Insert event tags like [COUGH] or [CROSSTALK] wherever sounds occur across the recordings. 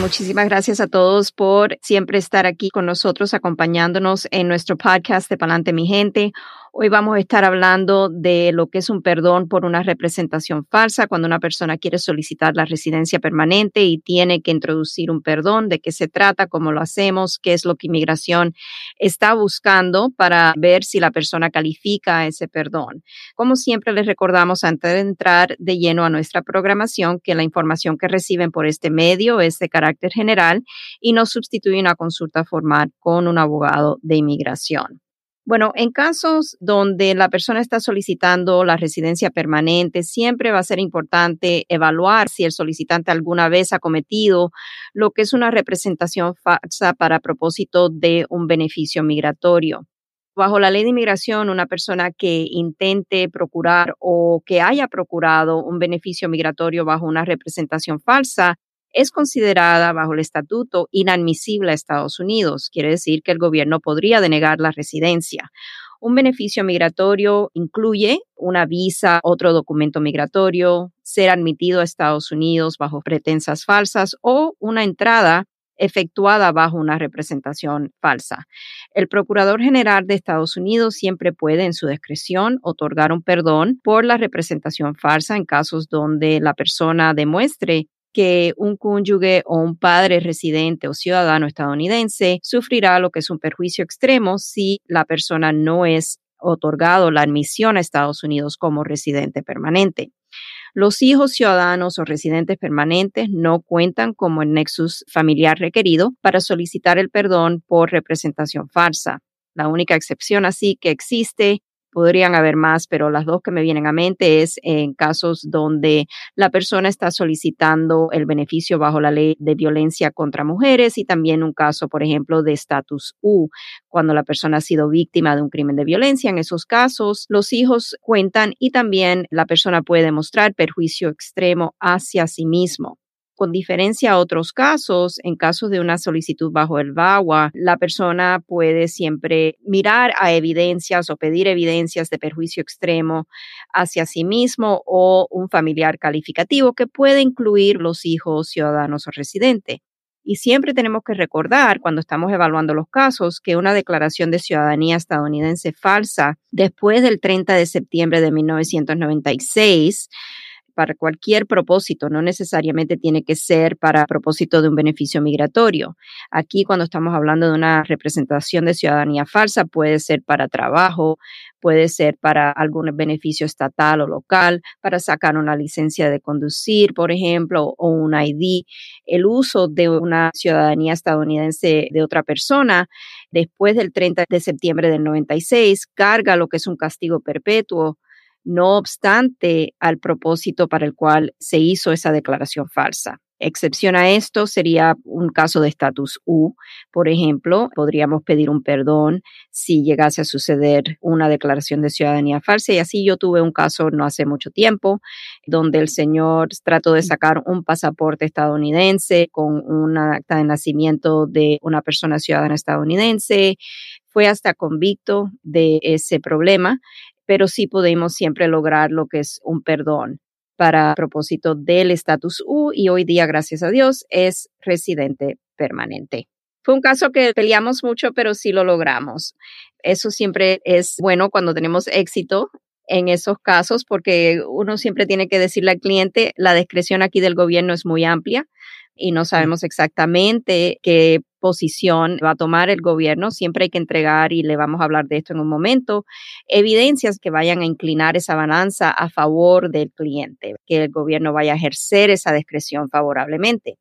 Muchísimas gracias a todos por siempre estar aquí con nosotros, acompañándonos en nuestro podcast de Palante mi gente. Hoy vamos a estar hablando de lo que es un perdón por una representación falsa, cuando una persona quiere solicitar la residencia permanente y tiene que introducir un perdón, de qué se trata, cómo lo hacemos, qué es lo que inmigración está buscando para ver si la persona califica ese perdón. Como siempre les recordamos antes de entrar de lleno a nuestra programación que la información que reciben por este medio es de carácter general y no sustituye una consulta formal con un abogado de inmigración. Bueno, en casos donde la persona está solicitando la residencia permanente, siempre va a ser importante evaluar si el solicitante alguna vez ha cometido lo que es una representación falsa para propósito de un beneficio migratorio. Bajo la ley de inmigración, una persona que intente procurar o que haya procurado un beneficio migratorio bajo una representación falsa es considerada bajo el estatuto inadmisible a Estados Unidos. Quiere decir que el gobierno podría denegar la residencia. Un beneficio migratorio incluye una visa, otro documento migratorio, ser admitido a Estados Unidos bajo pretensas falsas o una entrada efectuada bajo una representación falsa. El Procurador General de Estados Unidos siempre puede, en su discreción, otorgar un perdón por la representación falsa en casos donde la persona demuestre que un cónyuge o un padre residente o ciudadano estadounidense sufrirá lo que es un perjuicio extremo si la persona no es otorgado la admisión a Estados Unidos como residente permanente. Los hijos ciudadanos o residentes permanentes no cuentan como el nexus familiar requerido para solicitar el perdón por representación falsa. La única excepción así que existe podrían haber más, pero las dos que me vienen a mente es en casos donde la persona está solicitando el beneficio bajo la ley de violencia contra mujeres y también un caso, por ejemplo, de estatus U, cuando la persona ha sido víctima de un crimen de violencia. En esos casos, los hijos cuentan y también la persona puede demostrar perjuicio extremo hacia sí mismo. Con diferencia a otros casos, en casos de una solicitud bajo el VAWA, la persona puede siempre mirar a evidencias o pedir evidencias de perjuicio extremo hacia sí mismo o un familiar calificativo que puede incluir los hijos, ciudadanos o residentes. Y siempre tenemos que recordar, cuando estamos evaluando los casos, que una declaración de ciudadanía estadounidense falsa después del 30 de septiembre de 1996 para cualquier propósito, no necesariamente tiene que ser para propósito de un beneficio migratorio. Aquí cuando estamos hablando de una representación de ciudadanía falsa, puede ser para trabajo, puede ser para algún beneficio estatal o local, para sacar una licencia de conducir, por ejemplo, o un ID. El uso de una ciudadanía estadounidense de otra persona después del 30 de septiembre del 96 carga lo que es un castigo perpetuo no obstante al propósito para el cual se hizo esa declaración falsa. Excepción a esto sería un caso de estatus U. Por ejemplo, podríamos pedir un perdón si llegase a suceder una declaración de ciudadanía falsa. Y así yo tuve un caso no hace mucho tiempo donde el señor trató de sacar un pasaporte estadounidense con una acta de nacimiento de una persona ciudadana estadounidense. Fue hasta convicto de ese problema pero sí podemos siempre lograr lo que es un perdón para propósito del estatus U y hoy día, gracias a Dios, es residente permanente. Fue un caso que peleamos mucho, pero sí lo logramos. Eso siempre es bueno cuando tenemos éxito en esos casos porque uno siempre tiene que decirle al cliente, la discreción aquí del gobierno es muy amplia y no sabemos exactamente qué posición va a tomar el gobierno. Siempre hay que entregar, y le vamos a hablar de esto en un momento, evidencias que vayan a inclinar esa balanza a favor del cliente, que el gobierno vaya a ejercer esa discreción favorablemente.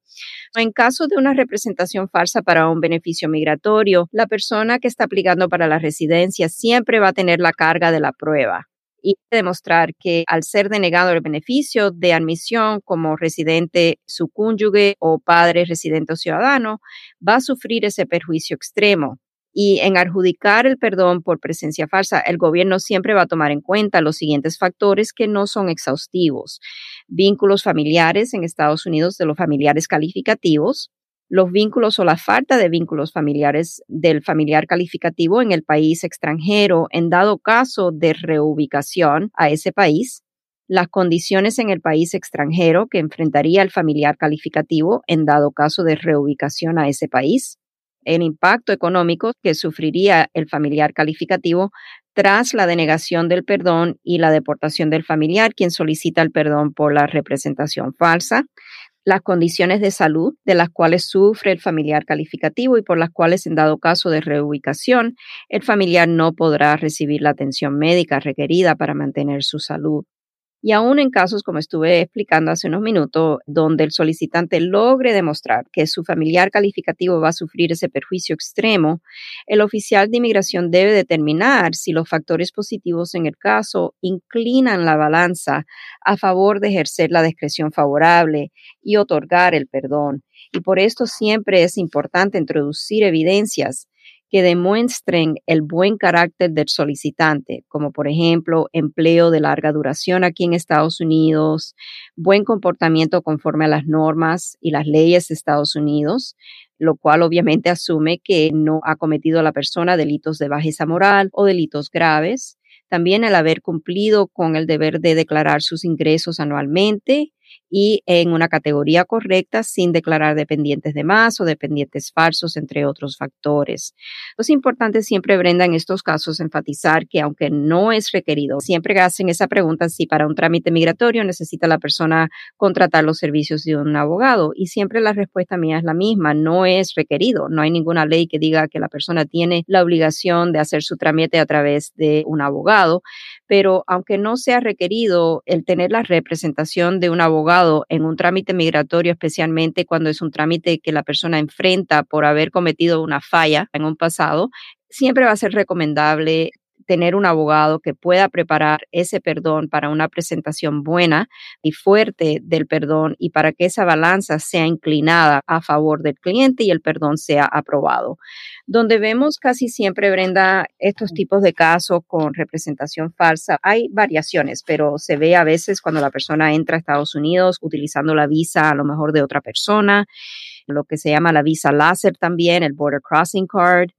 En caso de una representación falsa para un beneficio migratorio, la persona que está aplicando para la residencia siempre va a tener la carga de la prueba y demostrar que al ser denegado el beneficio de admisión como residente, su cónyuge o padre residente o ciudadano, va a sufrir ese perjuicio extremo. Y en adjudicar el perdón por presencia falsa, el gobierno siempre va a tomar en cuenta los siguientes factores que no son exhaustivos. Vínculos familiares en Estados Unidos de los familiares calificativos, los vínculos o la falta de vínculos familiares del familiar calificativo en el país extranjero en dado caso de reubicación a ese país, las condiciones en el país extranjero que enfrentaría el familiar calificativo en dado caso de reubicación a ese país, el impacto económico que sufriría el familiar calificativo tras la denegación del perdón y la deportación del familiar quien solicita el perdón por la representación falsa, las condiciones de salud de las cuales sufre el familiar calificativo y por las cuales, en dado caso de reubicación, el familiar no podrá recibir la atención médica requerida para mantener su salud. Y aún en casos, como estuve explicando hace unos minutos, donde el solicitante logre demostrar que su familiar calificativo va a sufrir ese perjuicio extremo, el oficial de inmigración debe determinar si los factores positivos en el caso inclinan la balanza a favor de ejercer la discreción favorable y otorgar el perdón. Y por esto siempre es importante introducir evidencias que demuestren el buen carácter del solicitante, como por ejemplo empleo de larga duración aquí en Estados Unidos, buen comportamiento conforme a las normas y las leyes de Estados Unidos, lo cual obviamente asume que no ha cometido la persona delitos de bajeza moral o delitos graves. También el haber cumplido con el deber de declarar sus ingresos anualmente, y en una categoría correcta sin declarar dependientes de más o dependientes falsos, entre otros factores. Es importante siempre, Brenda, en estos casos enfatizar que aunque no es requerido, siempre hacen esa pregunta si para un trámite migratorio necesita la persona contratar los servicios de un abogado y siempre la respuesta mía es la misma, no es requerido, no hay ninguna ley que diga que la persona tiene la obligación de hacer su trámite a través de un abogado, pero aunque no sea requerido el tener la representación de un abogado en un trámite migratorio, especialmente cuando es un trámite que la persona enfrenta por haber cometido una falla en un pasado, siempre va a ser recomendable tener un abogado que pueda preparar ese perdón para una presentación buena y fuerte del perdón y para que esa balanza sea inclinada a favor del cliente y el perdón sea aprobado. Donde vemos casi siempre, Brenda, estos tipos de casos con representación falsa, hay variaciones, pero se ve a veces cuando la persona entra a Estados Unidos utilizando la visa a lo mejor de otra persona, lo que se llama la visa láser también, el Border Crossing Card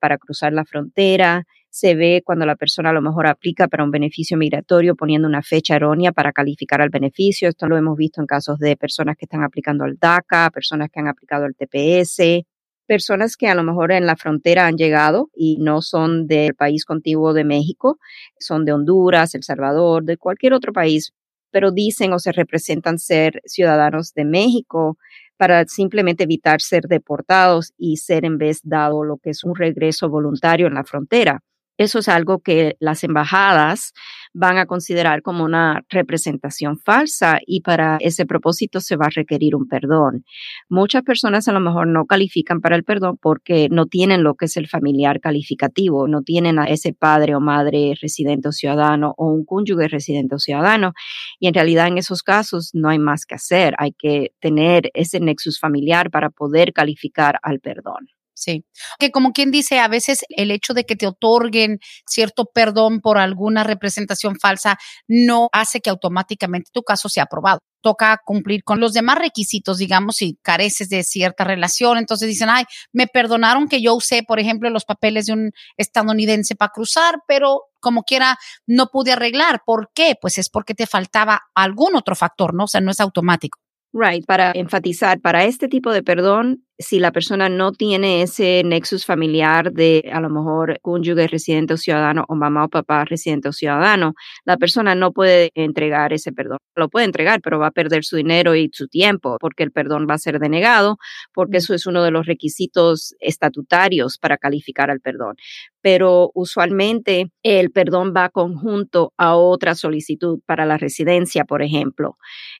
para cruzar la frontera se ve cuando la persona a lo mejor aplica para un beneficio migratorio poniendo una fecha errónea para calificar al beneficio. Esto lo hemos visto en casos de personas que están aplicando al DACA, personas que han aplicado al TPS, personas que a lo mejor en la frontera han llegado y no son del país contiguo de México, son de Honduras, El Salvador, de cualquier otro país, pero dicen o se representan ser ciudadanos de México para simplemente evitar ser deportados y ser en vez dado lo que es un regreso voluntario en la frontera. Eso es algo que las embajadas van a considerar como una representación falsa y para ese propósito se va a requerir un perdón. Muchas personas a lo mejor no califican para el perdón porque no tienen lo que es el familiar calificativo, no tienen a ese padre o madre residente o ciudadano o un cónyuge residente o ciudadano y en realidad en esos casos no hay más que hacer, hay que tener ese nexus familiar para poder calificar al perdón. Sí, que como quien dice, a veces el hecho de que te otorguen cierto perdón por alguna representación falsa no hace que automáticamente tu caso sea aprobado. Toca cumplir con los demás requisitos, digamos, si careces de cierta relación. Entonces dicen, ay, me perdonaron que yo usé, por ejemplo, los papeles de un estadounidense para cruzar, pero como quiera no pude arreglar. ¿Por qué? Pues es porque te faltaba algún otro factor, ¿no? O sea, no es automático. Right, para enfatizar, para este tipo de perdón, si la persona no tiene ese nexus familiar de a lo mejor cónyuge residente o ciudadano o mamá o papá residente o ciudadano, la persona no puede entregar ese perdón. Lo puede entregar, pero va a perder su dinero y su tiempo porque el perdón va a ser denegado, porque eso es uno de los requisitos estatutarios para calificar al perdón. Pero usualmente el perdón va conjunto a otra solicitud para la residencia, por ejemplo.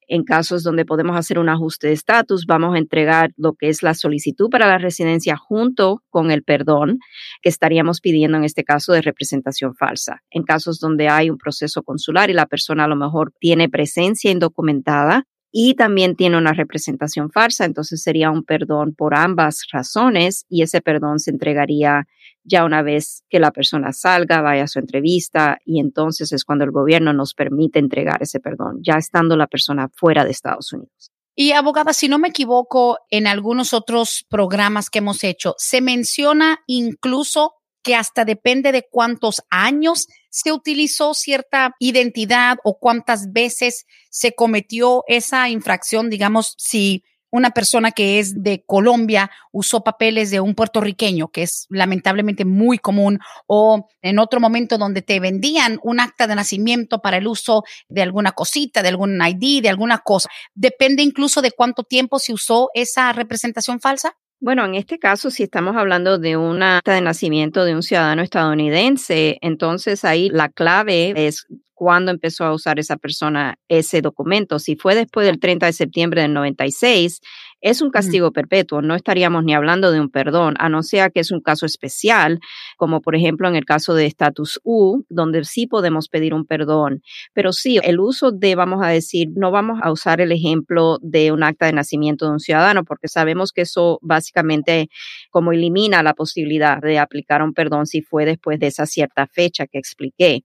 En casos donde podemos hacer un ajuste de estatus, vamos a entregar lo que es la solicitud para la residencia junto con el perdón que estaríamos pidiendo en este caso de representación falsa. En casos donde hay un proceso consular y la persona a lo mejor tiene presencia indocumentada, y también tiene una representación falsa, entonces sería un perdón por ambas razones y ese perdón se entregaría ya una vez que la persona salga, vaya a su entrevista y entonces es cuando el gobierno nos permite entregar ese perdón, ya estando la persona fuera de Estados Unidos. Y abogada, si no me equivoco, en algunos otros programas que hemos hecho, se menciona incluso que hasta depende de cuántos años se utilizó cierta identidad o cuántas veces se cometió esa infracción, digamos, si una persona que es de Colombia usó papeles de un puertorriqueño, que es lamentablemente muy común, o en otro momento donde te vendían un acta de nacimiento para el uso de alguna cosita, de algún ID, de alguna cosa. Depende incluso de cuánto tiempo se usó esa representación falsa. Bueno, en este caso, si estamos hablando de una acta de nacimiento de un ciudadano estadounidense, entonces ahí la clave es cuándo empezó a usar esa persona ese documento. Si fue después del 30 de septiembre del 96, es un castigo perpetuo. No estaríamos ni hablando de un perdón, a no ser que es un caso especial, como por ejemplo en el caso de estatus U, donde sí podemos pedir un perdón. Pero sí, el uso de, vamos a decir, no vamos a usar el ejemplo de un acta de nacimiento de un ciudadano, porque sabemos que eso básicamente como elimina la posibilidad de aplicar un perdón si fue después de esa cierta fecha que expliqué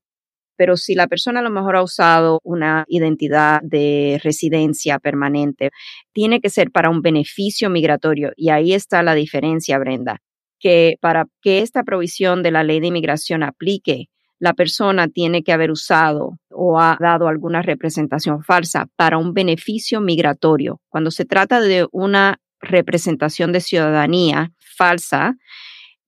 pero si la persona a lo mejor ha usado una identidad de residencia permanente, tiene que ser para un beneficio migratorio. Y ahí está la diferencia, Brenda, que para que esta provisión de la ley de inmigración aplique, la persona tiene que haber usado o ha dado alguna representación falsa para un beneficio migratorio. Cuando se trata de una representación de ciudadanía falsa,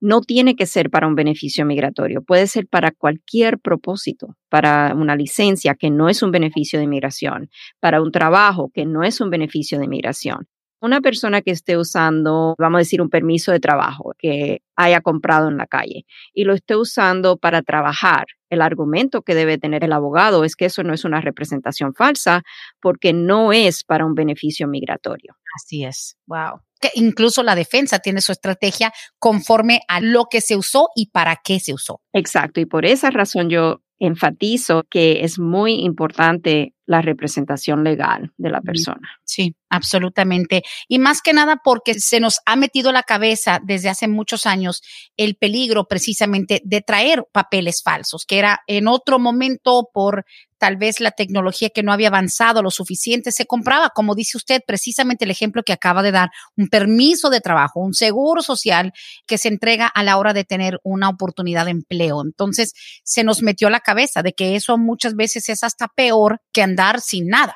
no tiene que ser para un beneficio migratorio, puede ser para cualquier propósito, para una licencia que no es un beneficio de inmigración, para un trabajo que no es un beneficio de inmigración. Una persona que esté usando, vamos a decir, un permiso de trabajo que haya comprado en la calle y lo esté usando para trabajar, el argumento que debe tener el abogado es que eso no es una representación falsa porque no es para un beneficio migratorio. Así es. Wow que incluso la defensa tiene su estrategia conforme a lo que se usó y para qué se usó. Exacto, y por esa razón yo enfatizo que es muy importante la representación legal de la persona. Sí, absolutamente. Y más que nada porque se nos ha metido la cabeza desde hace muchos años el peligro precisamente de traer papeles falsos, que era en otro momento por tal vez la tecnología que no había avanzado lo suficiente, se compraba, como dice usted, precisamente el ejemplo que acaba de dar, un permiso de trabajo, un seguro social que se entrega a la hora de tener una oportunidad de empleo. Entonces, se nos metió la cabeza de que eso muchas veces es hasta peor que andar sin nada.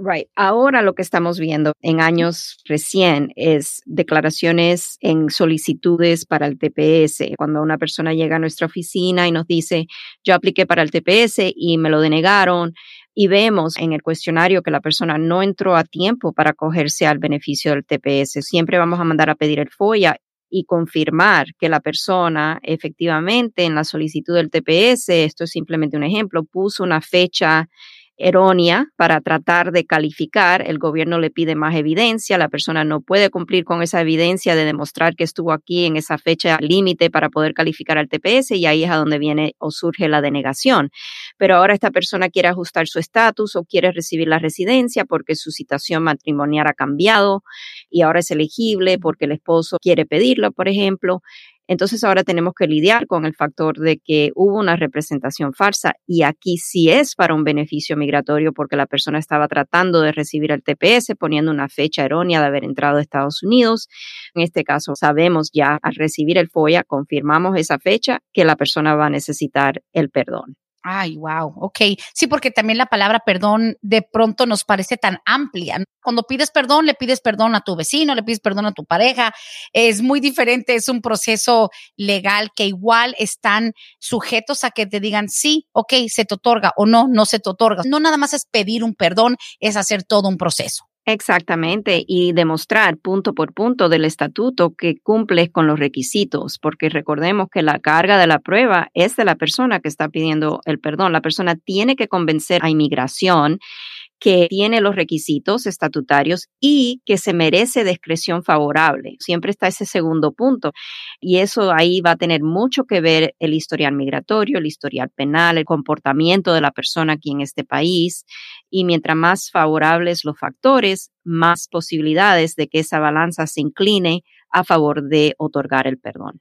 Right. Ahora lo que estamos viendo en años recién es declaraciones en solicitudes para el TPS. Cuando una persona llega a nuestra oficina y nos dice, yo apliqué para el TPS y me lo denegaron, y vemos en el cuestionario que la persona no entró a tiempo para acogerse al beneficio del TPS, siempre vamos a mandar a pedir el FOIA y confirmar que la persona efectivamente en la solicitud del TPS, esto es simplemente un ejemplo, puso una fecha errónea para tratar de calificar. El gobierno le pide más evidencia, la persona no puede cumplir con esa evidencia de demostrar que estuvo aquí en esa fecha límite para poder calificar al TPS y ahí es a donde viene o surge la denegación. Pero ahora esta persona quiere ajustar su estatus o quiere recibir la residencia porque su situación matrimonial ha cambiado y ahora es elegible porque el esposo quiere pedirlo, por ejemplo. Entonces ahora tenemos que lidiar con el factor de que hubo una representación falsa y aquí sí es para un beneficio migratorio porque la persona estaba tratando de recibir el TPS poniendo una fecha errónea de haber entrado a Estados Unidos. En este caso sabemos ya al recibir el FOIA, confirmamos esa fecha que la persona va a necesitar el perdón. Ay, wow, ok. Sí, porque también la palabra perdón de pronto nos parece tan amplia. Cuando pides perdón, le pides perdón a tu vecino, le pides perdón a tu pareja. Es muy diferente, es un proceso legal que igual están sujetos a que te digan sí, ok, se te otorga o no, no se te otorga. No nada más es pedir un perdón, es hacer todo un proceso. Exactamente, y demostrar punto por punto del estatuto que cumples con los requisitos, porque recordemos que la carga de la prueba es de la persona que está pidiendo el perdón. La persona tiene que convencer a inmigración que tiene los requisitos estatutarios y que se merece discreción favorable. Siempre está ese segundo punto. Y eso ahí va a tener mucho que ver el historial migratorio, el historial penal, el comportamiento de la persona aquí en este país. Y mientras más favorables los factores, más posibilidades de que esa balanza se incline a favor de otorgar el perdón.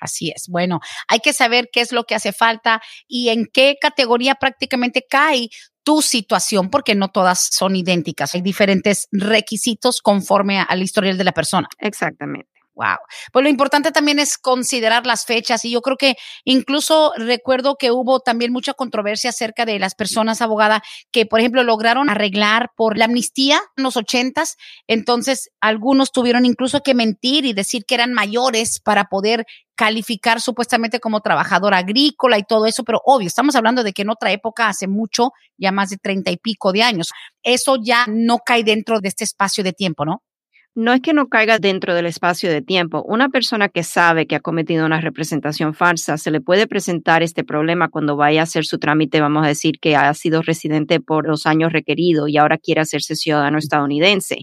Así es. Bueno, hay que saber qué es lo que hace falta y en qué categoría prácticamente cae tu situación, porque no todas son idénticas. Hay diferentes requisitos conforme al historial de la persona. Exactamente. Wow. Pues lo importante también es considerar las fechas y yo creo que incluso recuerdo que hubo también mucha controversia acerca de las personas abogadas que, por ejemplo, lograron arreglar por la amnistía en los ochentas. Entonces, algunos tuvieron incluso que mentir y decir que eran mayores para poder calificar supuestamente como trabajador agrícola y todo eso, pero obvio, estamos hablando de que en otra época, hace mucho, ya más de treinta y pico de años, eso ya no cae dentro de este espacio de tiempo, ¿no? No es que no caiga dentro del espacio de tiempo. Una persona que sabe que ha cometido una representación falsa, se le puede presentar este problema cuando vaya a hacer su trámite, vamos a decir que ha sido residente por los años requeridos y ahora quiere hacerse ciudadano estadounidense.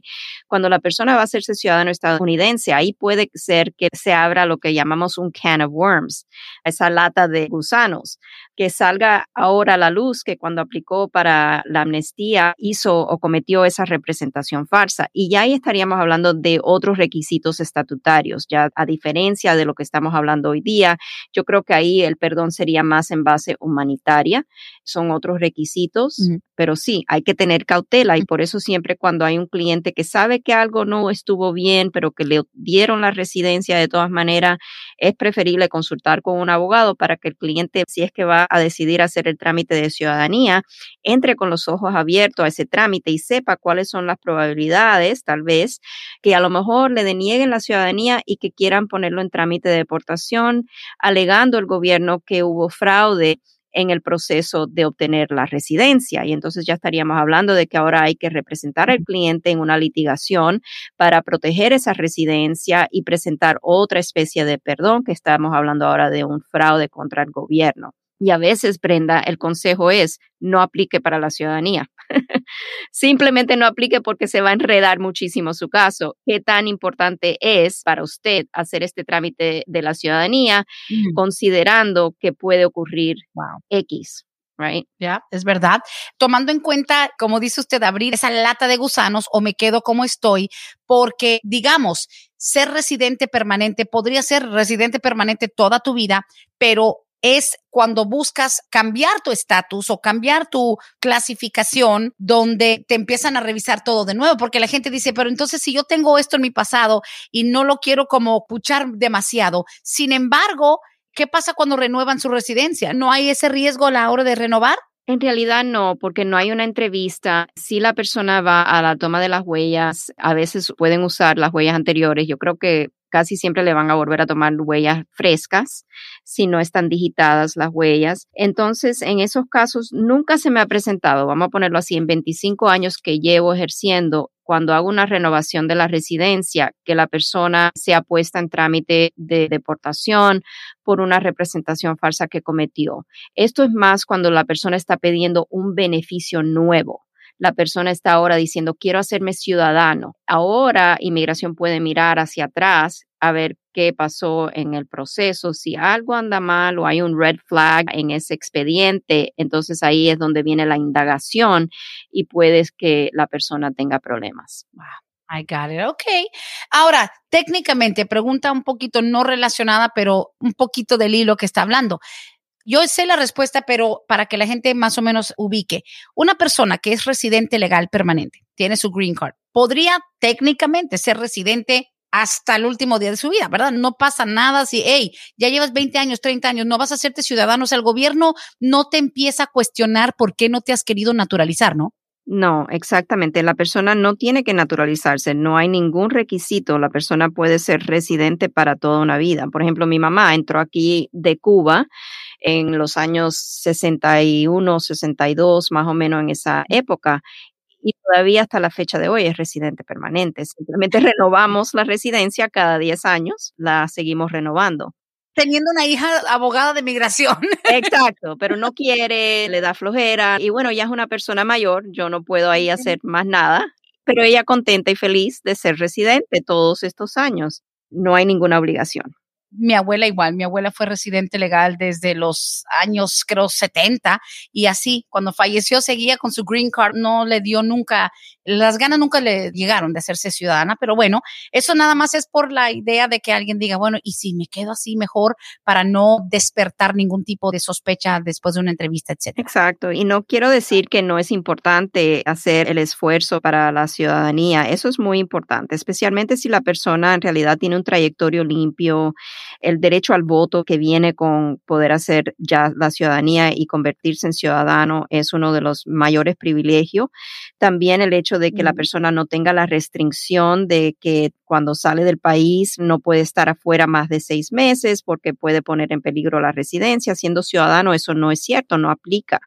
Cuando la persona va a hacerse ciudadano estadounidense, ahí puede ser que se abra lo que llamamos un can of worms, esa lata de gusanos, que salga ahora a la luz que cuando aplicó para la amnistía hizo o cometió esa representación falsa. Y ya ahí estaríamos hablando de otros requisitos estatutarios. Ya a diferencia de lo que estamos hablando hoy día, yo creo que ahí el perdón sería más en base humanitaria. Son otros requisitos, pero sí, hay que tener cautela y por eso siempre cuando hay un cliente que sabe que algo no estuvo bien, pero que le dieron la residencia de todas maneras, es preferible consultar con un abogado para que el cliente, si es que va a decidir hacer el trámite de ciudadanía, entre con los ojos abiertos a ese trámite y sepa cuáles son las probabilidades, tal vez, que a lo mejor le denieguen la ciudadanía y que quieran ponerlo en trámite de deportación, alegando el gobierno que hubo fraude en el proceso de obtener la residencia. Y entonces ya estaríamos hablando de que ahora hay que representar al cliente en una litigación para proteger esa residencia y presentar otra especie de perdón, que estamos hablando ahora de un fraude contra el gobierno. Y a veces, Brenda, el consejo es no aplique para la ciudadanía. [LAUGHS] Simplemente no aplique porque se va a enredar muchísimo su caso. ¿Qué tan importante es para usted hacer este trámite de la ciudadanía considerando que puede ocurrir X? Right. Ya, es verdad. Tomando en cuenta, como dice usted, abrir esa lata de gusanos o me quedo como estoy, porque digamos, ser residente permanente podría ser residente permanente toda tu vida, pero es cuando buscas cambiar tu estatus o cambiar tu clasificación, donde te empiezan a revisar todo de nuevo, porque la gente dice, pero entonces si yo tengo esto en mi pasado y no lo quiero como puchar demasiado, sin embargo, ¿qué pasa cuando renuevan su residencia? ¿No hay ese riesgo a la hora de renovar? En realidad no, porque no hay una entrevista. Si la persona va a la toma de las huellas, a veces pueden usar las huellas anteriores. Yo creo que casi siempre le van a volver a tomar huellas frescas si no están digitadas las huellas. Entonces, en esos casos, nunca se me ha presentado, vamos a ponerlo así, en 25 años que llevo ejerciendo, cuando hago una renovación de la residencia, que la persona sea puesta en trámite de deportación por una representación falsa que cometió. Esto es más cuando la persona está pidiendo un beneficio nuevo la persona está ahora diciendo, quiero hacerme ciudadano. Ahora inmigración puede mirar hacia atrás a ver qué pasó en el proceso. Si algo anda mal o hay un red flag en ese expediente, entonces ahí es donde viene la indagación y puedes que la persona tenga problemas. Wow. I got it. Ok. Ahora, técnicamente, pregunta un poquito no relacionada, pero un poquito del hilo que está hablando. Yo sé la respuesta, pero para que la gente más o menos ubique, una persona que es residente legal permanente, tiene su green card, podría técnicamente ser residente hasta el último día de su vida, ¿verdad? No pasa nada si, hey, ya llevas 20 años, 30 años, no vas a hacerte ciudadano, o el gobierno no te empieza a cuestionar por qué no te has querido naturalizar, ¿no? No, exactamente. La persona no tiene que naturalizarse, no hay ningún requisito. La persona puede ser residente para toda una vida. Por ejemplo, mi mamá entró aquí de Cuba en los años 61, 62, más o menos en esa época. Y todavía hasta la fecha de hoy es residente permanente. Simplemente [LAUGHS] renovamos la residencia cada 10 años, la seguimos renovando. Teniendo una hija abogada de migración. [LAUGHS] Exacto, pero no quiere, le da flojera y bueno, ella es una persona mayor, yo no puedo ahí hacer más nada, pero ella contenta y feliz de ser residente todos estos años. No hay ninguna obligación mi abuela igual, mi abuela fue residente legal desde los años, creo, 70 y así, cuando falleció seguía con su green card, no le dio nunca, las ganas nunca le llegaron de hacerse ciudadana, pero bueno, eso nada más es por la idea de que alguien diga, bueno, y si me quedo así mejor para no despertar ningún tipo de sospecha después de una entrevista, etcétera. Exacto, y no quiero decir que no es importante hacer el esfuerzo para la ciudadanía, eso es muy importante, especialmente si la persona en realidad tiene un trayectorio limpio, el derecho al voto que viene con poder hacer ya la ciudadanía y convertirse en ciudadano es uno de los mayores privilegios. También el hecho de que la persona no tenga la restricción de que cuando sale del país no puede estar afuera más de seis meses porque puede poner en peligro la residencia. Siendo ciudadano, eso no es cierto, no aplica.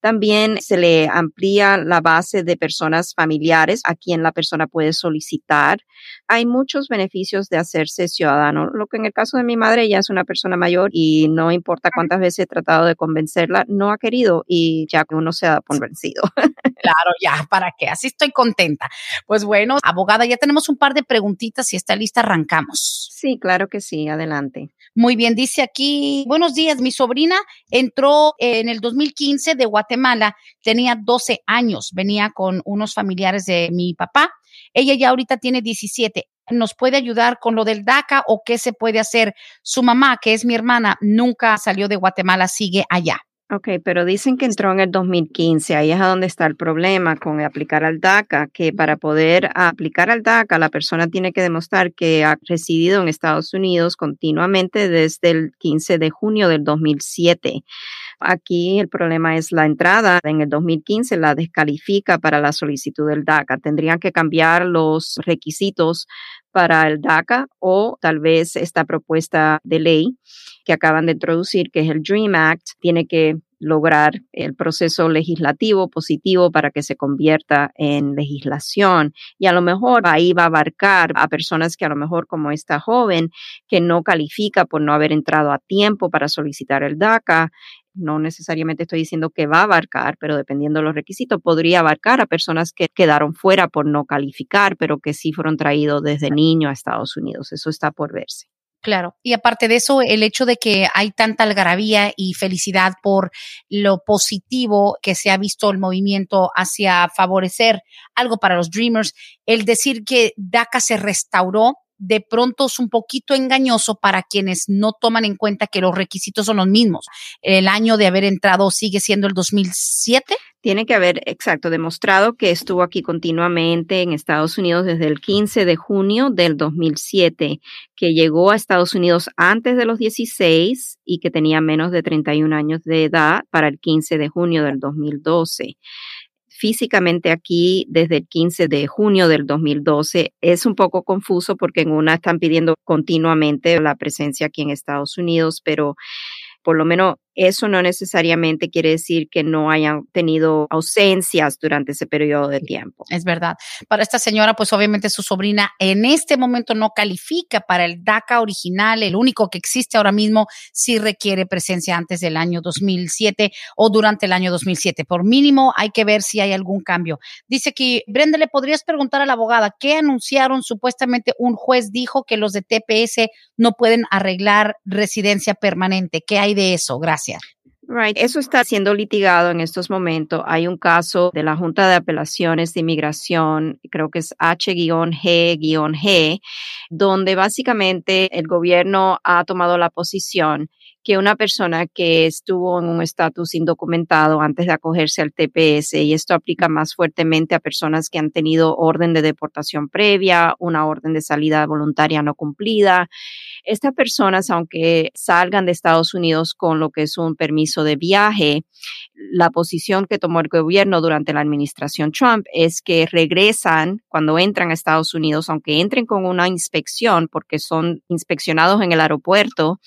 También se le amplía la base de personas familiares a quien la persona puede solicitar. Hay muchos beneficios de hacerse ciudadano. Lo que en el caso de mi madre, ella es una persona mayor y no importa cuántas veces he tratado de convencerla, no ha querido y ya que uno se da por vencido. Claro, ya, ¿para qué? Así estoy contenta. Pues bueno, abogada, ya tenemos un par de preguntitas. Si está lista, arrancamos. Sí, claro que sí. Adelante. Muy bien, dice aquí, buenos días, mi sobrina entró en el 2015 de Guatemala, tenía 12 años, venía con unos familiares de mi papá. Ella ya ahorita tiene 17 nos puede ayudar con lo del DACA o qué se puede hacer. Su mamá, que es mi hermana, nunca salió de Guatemala, sigue allá. Ok, pero dicen que entró en el 2015, ahí es a donde está el problema con aplicar al DACA, que para poder aplicar al DACA la persona tiene que demostrar que ha residido en Estados Unidos continuamente desde el 15 de junio del 2007. Aquí el problema es la entrada en el 2015 la descalifica para la solicitud del DACA. Tendrían que cambiar los requisitos para el DACA o tal vez esta propuesta de ley que acaban de introducir, que es el DREAM Act, tiene que lograr el proceso legislativo positivo para que se convierta en legislación. Y a lo mejor ahí va a abarcar a personas que a lo mejor como esta joven que no califica por no haber entrado a tiempo para solicitar el DACA. No necesariamente estoy diciendo que va a abarcar, pero dependiendo de los requisitos, podría abarcar a personas que quedaron fuera por no calificar, pero que sí fueron traídos desde niño a Estados Unidos. Eso está por verse. Claro. Y aparte de eso, el hecho de que hay tanta algarabía y felicidad por lo positivo que se ha visto el movimiento hacia favorecer algo para los Dreamers, el decir que DACA se restauró de pronto es un poquito engañoso para quienes no toman en cuenta que los requisitos son los mismos. El año de haber entrado sigue siendo el 2007. Tiene que haber, exacto, demostrado que estuvo aquí continuamente en Estados Unidos desde el 15 de junio del 2007, que llegó a Estados Unidos antes de los 16 y que tenía menos de 31 años de edad para el 15 de junio del 2012 físicamente aquí desde el 15 de junio del 2012 es un poco confuso porque en una están pidiendo continuamente la presencia aquí en Estados Unidos, pero por lo menos eso no necesariamente quiere decir que no hayan tenido ausencias durante ese periodo de tiempo. Es verdad. Para esta señora, pues obviamente su sobrina en este momento no califica para el DACA original, el único que existe ahora mismo, si requiere presencia antes del año 2007 o durante el año 2007. Por mínimo, hay que ver si hay algún cambio. Dice que, Brenda, le podrías preguntar a la abogada, ¿qué anunciaron? Supuestamente un juez dijo que los de TPS no pueden arreglar residencia permanente. ¿Qué hay de eso? Gracias. Right. Eso está siendo litigado en estos momentos. Hay un caso de la Junta de Apelaciones de Inmigración, creo que es H-G-G, donde básicamente el gobierno ha tomado la posición que una persona que estuvo en un estatus indocumentado antes de acogerse al TPS, y esto aplica más fuertemente a personas que han tenido orden de deportación previa, una orden de salida voluntaria no cumplida, estas personas, aunque salgan de Estados Unidos con lo que es un permiso de viaje, la posición que tomó el gobierno durante la administración Trump es que regresan cuando entran a Estados Unidos, aunque entren con una inspección, porque son inspeccionados en el aeropuerto,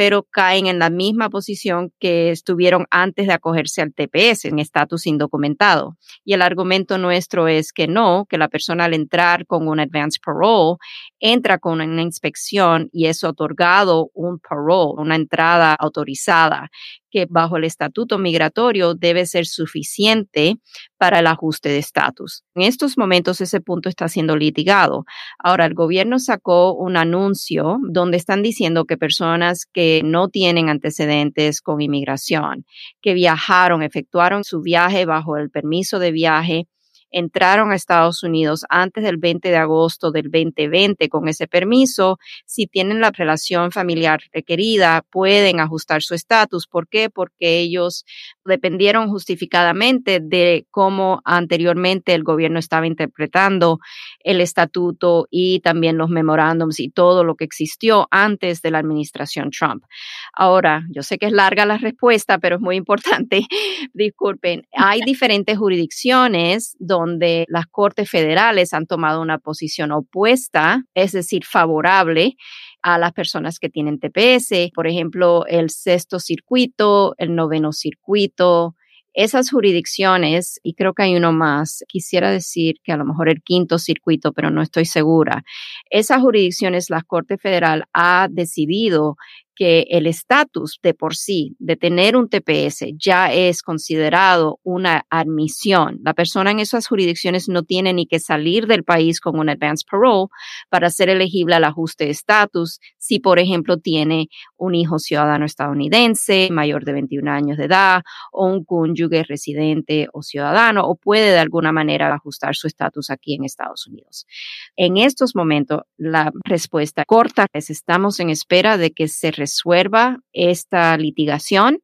pero caen en la misma posición que estuvieron antes de acogerse al TPS, en estatus indocumentado. Y el argumento nuestro es que no, que la persona al entrar con un advance parole entra con una inspección y es otorgado un parole, una entrada autorizada que bajo el estatuto migratorio debe ser suficiente para el ajuste de estatus. En estos momentos ese punto está siendo litigado. Ahora, el gobierno sacó un anuncio donde están diciendo que personas que no tienen antecedentes con inmigración, que viajaron, efectuaron su viaje bajo el permiso de viaje, entraron a Estados Unidos antes del 20 de agosto del 2020 con ese permiso, si tienen la relación familiar requerida, pueden ajustar su estatus. ¿Por qué? Porque ellos dependieron justificadamente de cómo anteriormente el gobierno estaba interpretando el estatuto y también los memorándums y todo lo que existió antes de la administración Trump. Ahora, yo sé que es larga la respuesta, pero es muy importante. [LAUGHS] Disculpen, hay diferentes jurisdicciones donde las cortes federales han tomado una posición opuesta, es decir, favorable a las personas que tienen TPS, por ejemplo, el sexto circuito, el noveno circuito, esas jurisdicciones, y creo que hay uno más, quisiera decir que a lo mejor el quinto circuito, pero no estoy segura, esas jurisdicciones la Corte Federal ha decidido que el estatus de por sí de tener un TPS ya es considerado una admisión. La persona en esas jurisdicciones no tiene ni que salir del país con un advance parole para ser elegible al ajuste de estatus si, por ejemplo, tiene un hijo ciudadano estadounidense mayor de 21 años de edad o un cónyuge residente o ciudadano o puede de alguna manera ajustar su estatus aquí en Estados Unidos. En estos momentos, la respuesta corta es estamos en espera de que se resuelva esta litigación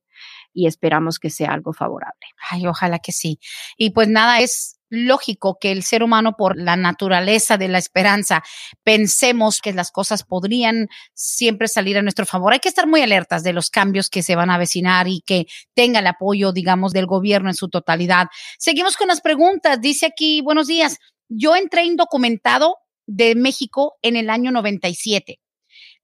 y esperamos que sea algo favorable. Ay, ojalá que sí. Y pues nada, es lógico que el ser humano, por la naturaleza de la esperanza, pensemos que las cosas podrían siempre salir a nuestro favor. Hay que estar muy alertas de los cambios que se van a avecinar y que tenga el apoyo, digamos, del gobierno en su totalidad. Seguimos con las preguntas. Dice aquí, buenos días. Yo entré indocumentado de México en el año 97.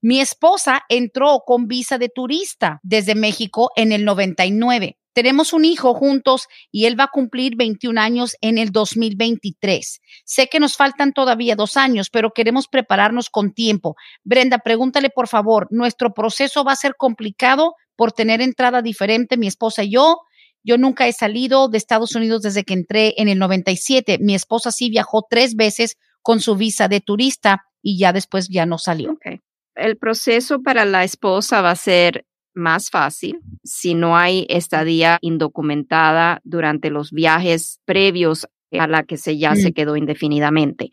Mi esposa entró con visa de turista desde México en el 99. Tenemos un hijo juntos y él va a cumplir 21 años en el 2023. Sé que nos faltan todavía dos años, pero queremos prepararnos con tiempo. Brenda, pregúntale por favor, ¿nuestro proceso va a ser complicado por tener entrada diferente mi esposa y yo? Yo nunca he salido de Estados Unidos desde que entré en el 97. Mi esposa sí viajó tres veces con su visa de turista y ya después ya no salió el proceso para la esposa va a ser más fácil si no hay estadía indocumentada durante los viajes previos a la que se ya se mm. quedó indefinidamente.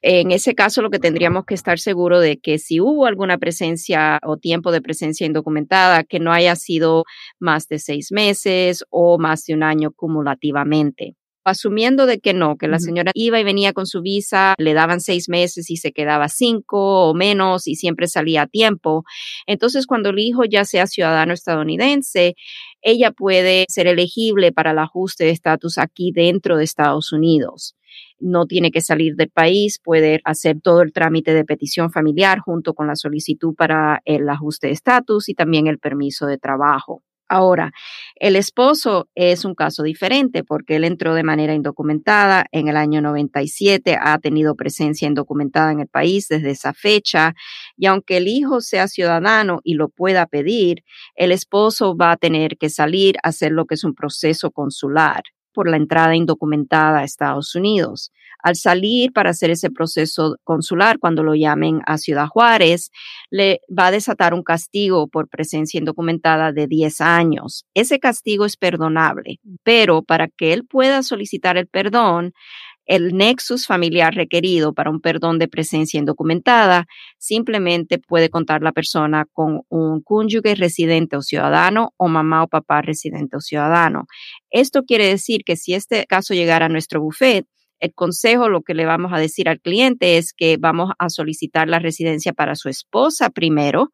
En ese caso, lo que tendríamos que estar seguro de que si hubo alguna presencia o tiempo de presencia indocumentada, que no haya sido más de seis meses o más de un año cumulativamente asumiendo de que no, que la señora iba y venía con su visa, le daban seis meses y se quedaba cinco o menos y siempre salía a tiempo. Entonces, cuando el hijo ya sea ciudadano estadounidense, ella puede ser elegible para el ajuste de estatus aquí dentro de Estados Unidos. No tiene que salir del país, puede hacer todo el trámite de petición familiar junto con la solicitud para el ajuste de estatus y también el permiso de trabajo. Ahora, el esposo es un caso diferente porque él entró de manera indocumentada en el año 97, ha tenido presencia indocumentada en el país desde esa fecha y aunque el hijo sea ciudadano y lo pueda pedir, el esposo va a tener que salir a hacer lo que es un proceso consular por la entrada indocumentada a Estados Unidos. Al salir para hacer ese proceso consular, cuando lo llamen a Ciudad Juárez, le va a desatar un castigo por presencia indocumentada de 10 años. Ese castigo es perdonable, pero para que él pueda solicitar el perdón, el nexus familiar requerido para un perdón de presencia indocumentada simplemente puede contar la persona con un cónyuge residente o ciudadano o mamá o papá residente o ciudadano. Esto quiere decir que si este caso llegara a nuestro buffet, el consejo, lo que le vamos a decir al cliente es que vamos a solicitar la residencia para su esposa primero,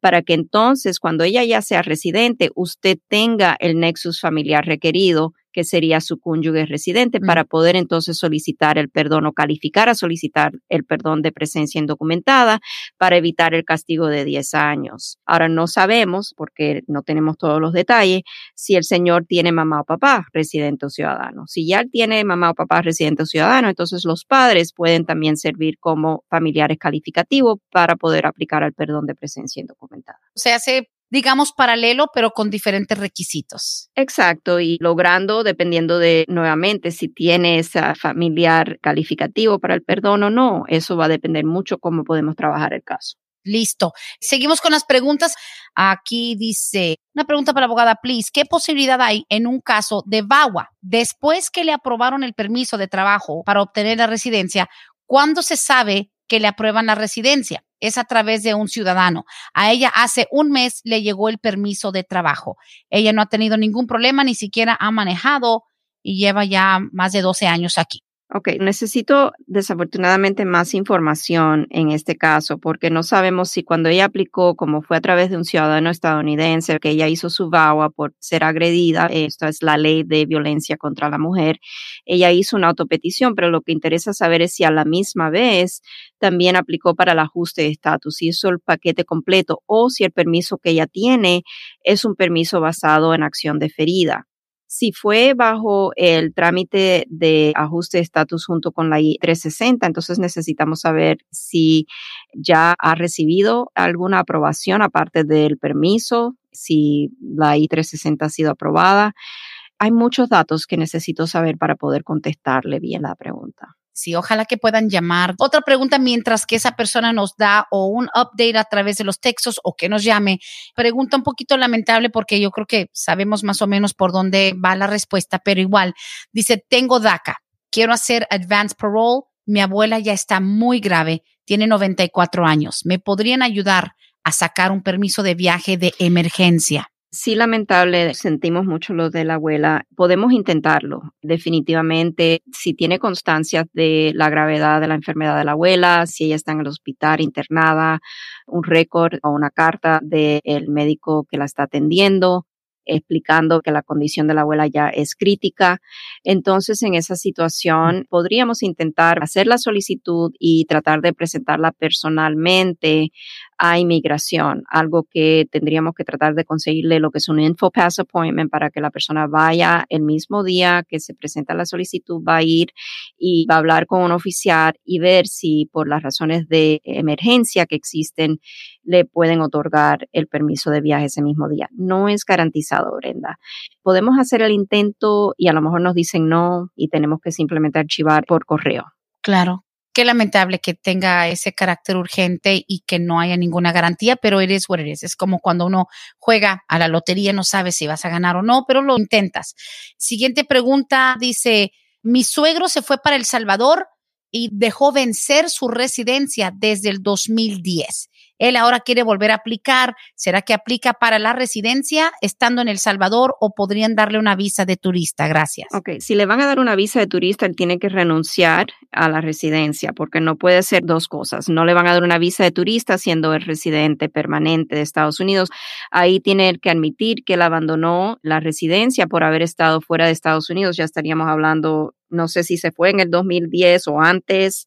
para que entonces cuando ella ya sea residente, usted tenga el nexus familiar requerido que sería su cónyuge residente, para poder entonces solicitar el perdón o calificar a solicitar el perdón de presencia indocumentada para evitar el castigo de 10 años. Ahora no sabemos, porque no tenemos todos los detalles, si el señor tiene mamá o papá residente o ciudadano. Si ya tiene mamá o papá residente o ciudadano, entonces los padres pueden también servir como familiares calificativos para poder aplicar el perdón de presencia indocumentada. Se hace digamos, paralelo, pero con diferentes requisitos. Exacto, y logrando, dependiendo de, nuevamente, si tiene ese familiar calificativo para el perdón o no, eso va a depender mucho cómo podemos trabajar el caso. Listo. Seguimos con las preguntas. Aquí dice, una pregunta para la abogada, please. ¿Qué posibilidad hay en un caso de VAWA después que le aprobaron el permiso de trabajo para obtener la residencia? ¿Cuándo se sabe que le aprueban la residencia? es a través de un ciudadano. A ella hace un mes le llegó el permiso de trabajo. Ella no ha tenido ningún problema, ni siquiera ha manejado y lleva ya más de 12 años aquí. Ok, necesito desafortunadamente más información en este caso porque no sabemos si cuando ella aplicó, como fue a través de un ciudadano estadounidense, que ella hizo su VAWA por ser agredida, esta es la ley de violencia contra la mujer, ella hizo una autopetición, pero lo que interesa saber es si a la misma vez también aplicó para el ajuste de estatus, si hizo el paquete completo o si el permiso que ella tiene es un permiso basado en acción deferida. Si fue bajo el trámite de ajuste de estatus junto con la I-360, entonces necesitamos saber si ya ha recibido alguna aprobación aparte del permiso, si la I-360 ha sido aprobada. Hay muchos datos que necesito saber para poder contestarle bien la pregunta. Sí, ojalá que puedan llamar. Otra pregunta mientras que esa persona nos da o un update a través de los textos o que nos llame. Pregunta un poquito lamentable porque yo creo que sabemos más o menos por dónde va la respuesta, pero igual dice, tengo DACA, quiero hacer advance parole, mi abuela ya está muy grave, tiene 94 años, ¿me podrían ayudar a sacar un permiso de viaje de emergencia? Sí, lamentable, sentimos mucho lo de la abuela. Podemos intentarlo, definitivamente. Si tiene constancias de la gravedad de la enfermedad de la abuela, si ella está en el hospital internada, un récord o una carta del médico que la está atendiendo, explicando que la condición de la abuela ya es crítica. Entonces, en esa situación, podríamos intentar hacer la solicitud y tratar de presentarla personalmente a inmigración, algo que tendríamos que tratar de conseguirle lo que es un info pass appointment para que la persona vaya el mismo día que se presenta la solicitud, va a ir y va a hablar con un oficial y ver si por las razones de emergencia que existen le pueden otorgar el permiso de viaje ese mismo día. No es garantizado, Brenda. Podemos hacer el intento y a lo mejor nos dicen no y tenemos que simplemente archivar por correo. Claro. Qué lamentable que tenga ese carácter urgente y que no haya ninguna garantía, pero eres what Es como cuando uno juega a la lotería, no sabes si vas a ganar o no, pero lo intentas. Siguiente pregunta dice, mi suegro se fue para El Salvador y dejó vencer su residencia desde el 2010. Él ahora quiere volver a aplicar. ¿Será que aplica para la residencia estando en El Salvador o podrían darle una visa de turista? Gracias. Ok, si le van a dar una visa de turista, él tiene que renunciar a la residencia porque no puede ser dos cosas. No le van a dar una visa de turista siendo el residente permanente de Estados Unidos. Ahí tiene que admitir que él abandonó la residencia por haber estado fuera de Estados Unidos. Ya estaríamos hablando, no sé si se fue en el 2010 o antes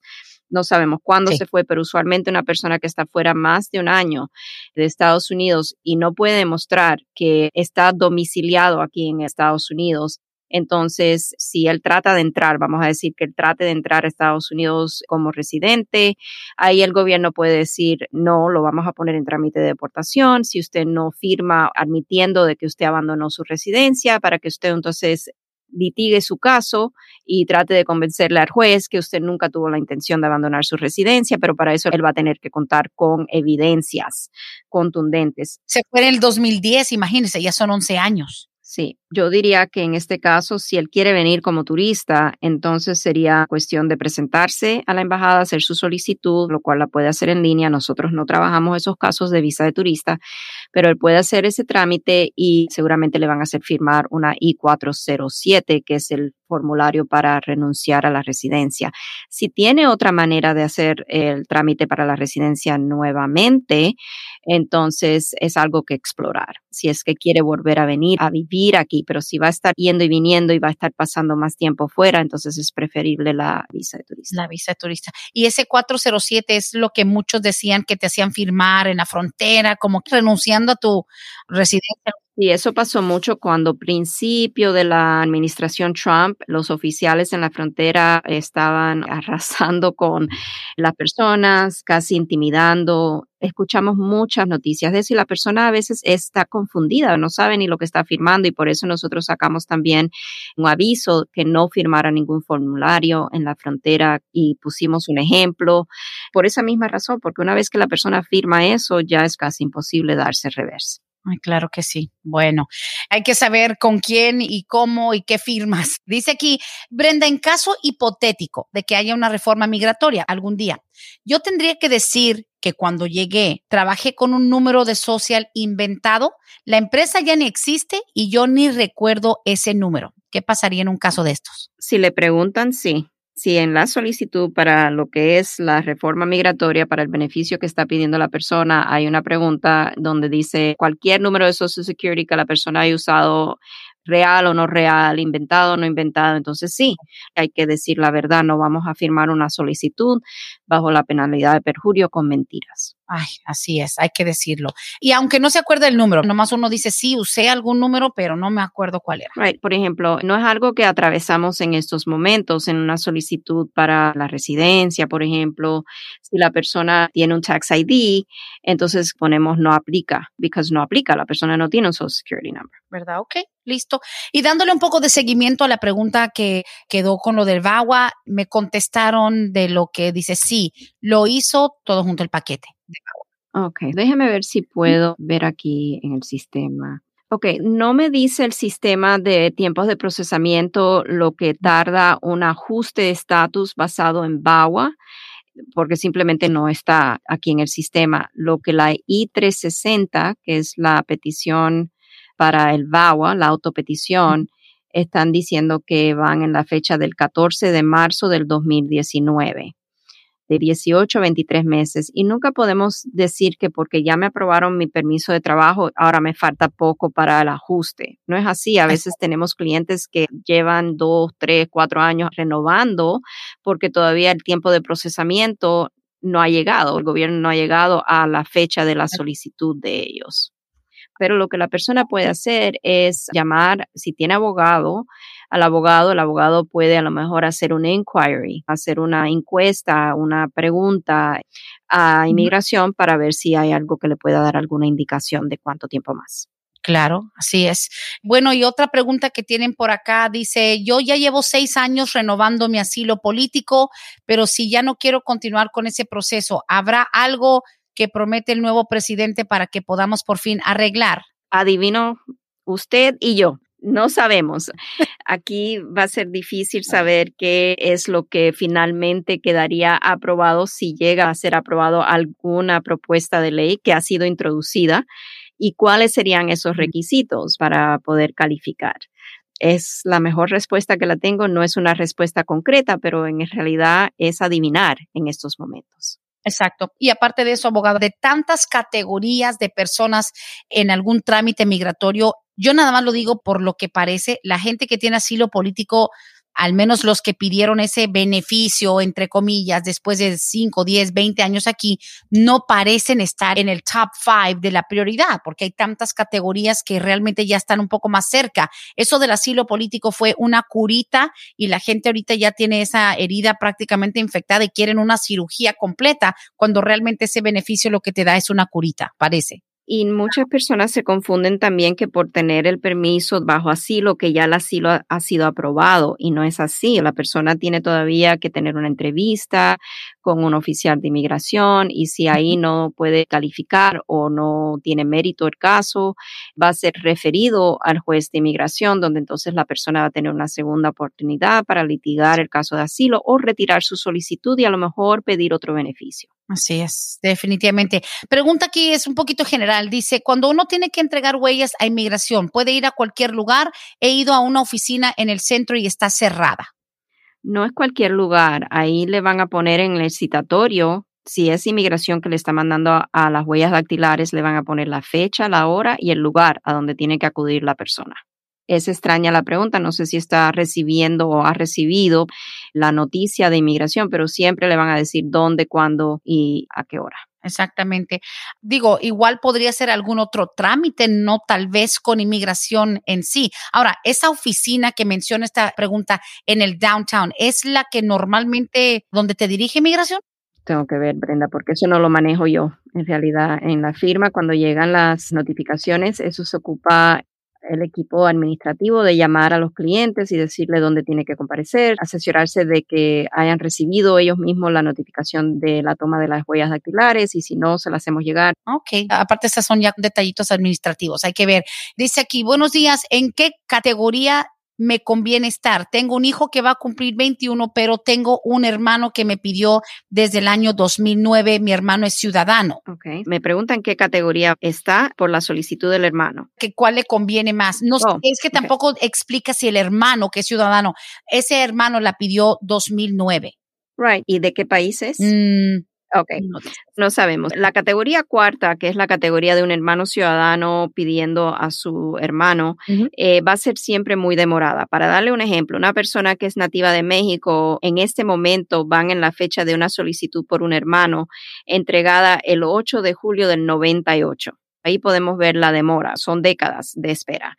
no sabemos cuándo se fue, pero usualmente una persona que está fuera más de un año de Estados Unidos y no puede demostrar que está domiciliado aquí en Estados Unidos, entonces, si él trata de entrar, vamos a decir que él trate de entrar a Estados Unidos como residente, ahí el gobierno puede decir, no, lo vamos a poner en trámite de deportación, si usted no firma admitiendo de que usted abandonó su residencia, para que usted entonces litigue su caso y trate de convencerle al juez que usted nunca tuvo la intención de abandonar su residencia, pero para eso él va a tener que contar con evidencias contundentes. Se fue en el 2010, imagínese, ya son 11 años. Sí, yo diría que en este caso, si él quiere venir como turista, entonces sería cuestión de presentarse a la embajada, hacer su solicitud, lo cual la puede hacer en línea. Nosotros no trabajamos esos casos de visa de turista, pero él puede hacer ese trámite y seguramente le van a hacer firmar una I-407, que es el formulario para renunciar a la residencia. Si tiene otra manera de hacer el trámite para la residencia nuevamente, entonces es algo que explorar. Si es que quiere volver a venir a vivir aquí, pero si va a estar yendo y viniendo y va a estar pasando más tiempo fuera, entonces es preferible la visa de turista. La visa de turista. Y ese 407 es lo que muchos decían que te hacían firmar en la frontera, como renunciando a tu residencia y eso pasó mucho cuando principio de la administración Trump, los oficiales en la frontera estaban [LAUGHS] arrasando con las personas, casi intimidando. Escuchamos muchas noticias de eso y la persona a veces está confundida, no sabe ni lo que está firmando y por eso nosotros sacamos también un aviso que no firmara ningún formulario en la frontera y pusimos un ejemplo por esa misma razón, porque una vez que la persona firma eso ya es casi imposible darse reversa. Claro que sí. Bueno, hay que saber con quién y cómo y qué firmas. [LAUGHS] Dice aquí, Brenda, en caso hipotético de que haya una reforma migratoria algún día, yo tendría que decir que cuando llegué trabajé con un número de social inventado, la empresa ya ni existe y yo ni recuerdo ese número. ¿Qué pasaría en un caso de estos? Si le preguntan, sí si en la solicitud para lo que es la reforma migratoria, para el beneficio que está pidiendo la persona, hay una pregunta donde dice cualquier número de Social Security que la persona haya usado real o no real, inventado o no inventado. Entonces sí, hay que decir la verdad, no vamos a firmar una solicitud bajo la penalidad de perjurio con mentiras. Ay, así es, hay que decirlo. Y aunque no se acuerde el número, nomás uno dice, sí, usé algún número, pero no me acuerdo cuál era. Right. Por ejemplo, no es algo que atravesamos en estos momentos en una solicitud para la residencia, por ejemplo, si la persona tiene un tax ID, entonces ponemos no aplica, because no aplica, la persona no tiene un Social Security number. ¿Verdad? Ok, listo. Y dándole un poco de seguimiento a la pregunta que quedó con lo del VAWA, me contestaron de lo que dice, sí, lo hizo todo junto al paquete. Ok, déjeme ver si puedo ver aquí en el sistema. Ok, no me dice el sistema de tiempos de procesamiento lo que tarda un ajuste de estatus basado en VAWA, porque simplemente no está aquí en el sistema. Lo que la I-360, que es la petición para el VAWA, la autopetición, están diciendo que van en la fecha del 14 de marzo del 2019 de 18 a 23 meses. Y nunca podemos decir que porque ya me aprobaron mi permiso de trabajo, ahora me falta poco para el ajuste. No es así. A veces tenemos clientes que llevan dos, tres, cuatro años renovando porque todavía el tiempo de procesamiento no ha llegado. El gobierno no ha llegado a la fecha de la solicitud de ellos. Pero lo que la persona puede hacer es llamar, si tiene abogado, al abogado, el abogado puede a lo mejor hacer un inquiry, hacer una encuesta, una pregunta a inmigración para ver si hay algo que le pueda dar alguna indicación de cuánto tiempo más. Claro, así es. Bueno, y otra pregunta que tienen por acá dice, yo ya llevo seis años renovando mi asilo político, pero si ya no quiero continuar con ese proceso, ¿habrá algo que promete el nuevo presidente para que podamos por fin arreglar? Adivino usted y yo no sabemos. [LAUGHS] Aquí va a ser difícil saber qué es lo que finalmente quedaría aprobado si llega a ser aprobado alguna propuesta de ley que ha sido introducida y cuáles serían esos requisitos para poder calificar. Es la mejor respuesta que la tengo, no es una respuesta concreta, pero en realidad es adivinar en estos momentos. Exacto. Y aparte de eso, abogado, de tantas categorías de personas en algún trámite migratorio, yo nada más lo digo por lo que parece, la gente que tiene asilo político al menos los que pidieron ese beneficio, entre comillas, después de 5, 10, 20 años aquí, no parecen estar en el top 5 de la prioridad, porque hay tantas categorías que realmente ya están un poco más cerca. Eso del asilo político fue una curita y la gente ahorita ya tiene esa herida prácticamente infectada y quieren una cirugía completa, cuando realmente ese beneficio lo que te da es una curita, parece. Y muchas personas se confunden también que por tener el permiso bajo asilo, que ya el asilo ha, sido aprobado y no es así. La persona tiene todavía que tener una entrevista con un oficial de inmigración y si ahí no puede calificar o no tiene mérito el caso, va a ser referido al juez de inmigración, donde entonces la persona va a tener una segunda oportunidad para litigar el caso de asilo o retirar su solicitud y a lo mejor pedir otro beneficio. Así es, definitivamente. Pregunta aquí es un poquito general. Dice, cuando uno tiene que entregar huellas a inmigración, ¿puede ir a cualquier lugar? He ido a una oficina en el centro y está cerrada. No es cualquier lugar. Ahí le van a poner en el citatorio, si es inmigración que le está mandando a, a las huellas dactilares, le van a poner la fecha, la hora y el lugar a donde tiene que acudir la persona es extraña la pregunta, no sé si está recibiendo o ha recibido la noticia de inmigración, pero siempre le van a decir dónde, cuándo y a qué hora. Exactamente. Digo, igual podría ser algún otro trámite, no tal vez con inmigración en sí. Ahora, esa oficina que menciona esta pregunta en el downtown, ¿es la que normalmente donde te dirige inmigración? Tengo que ver, Brenda, porque eso no lo manejo yo. En realidad, en la firma, cuando llegan las notificaciones, eso se ocupa el equipo administrativo de llamar a los clientes y decirle dónde tiene que comparecer, asesorarse de que hayan recibido ellos mismos la notificación de la toma de las huellas dactilares y si no, se las hacemos llegar. Ok, aparte estas son ya detallitos administrativos, hay que ver. Dice aquí, buenos días, ¿en qué categoría me conviene estar. Tengo un hijo que va a cumplir 21, pero tengo un hermano que me pidió desde el año 2009. Mi hermano es ciudadano. Ok. Me preguntan qué categoría está por la solicitud del hermano. Que cuál le conviene más. No oh, es que tampoco explica si el hermano que es ciudadano, ese hermano la pidió 2009. Right. ¿Y de qué país es? Mm, Ok, no, sabemos. La categoría cuarta, que es la categoría de un hermano ciudadano pidiendo a su hermano, eh, va a ser siempre muy demorada. Para darle un ejemplo, una persona que es nativa de México, en este momento van en la fecha de una solicitud por un hermano entregada el 8 de julio del 98. Ahí podemos ver la demora, son décadas de espera.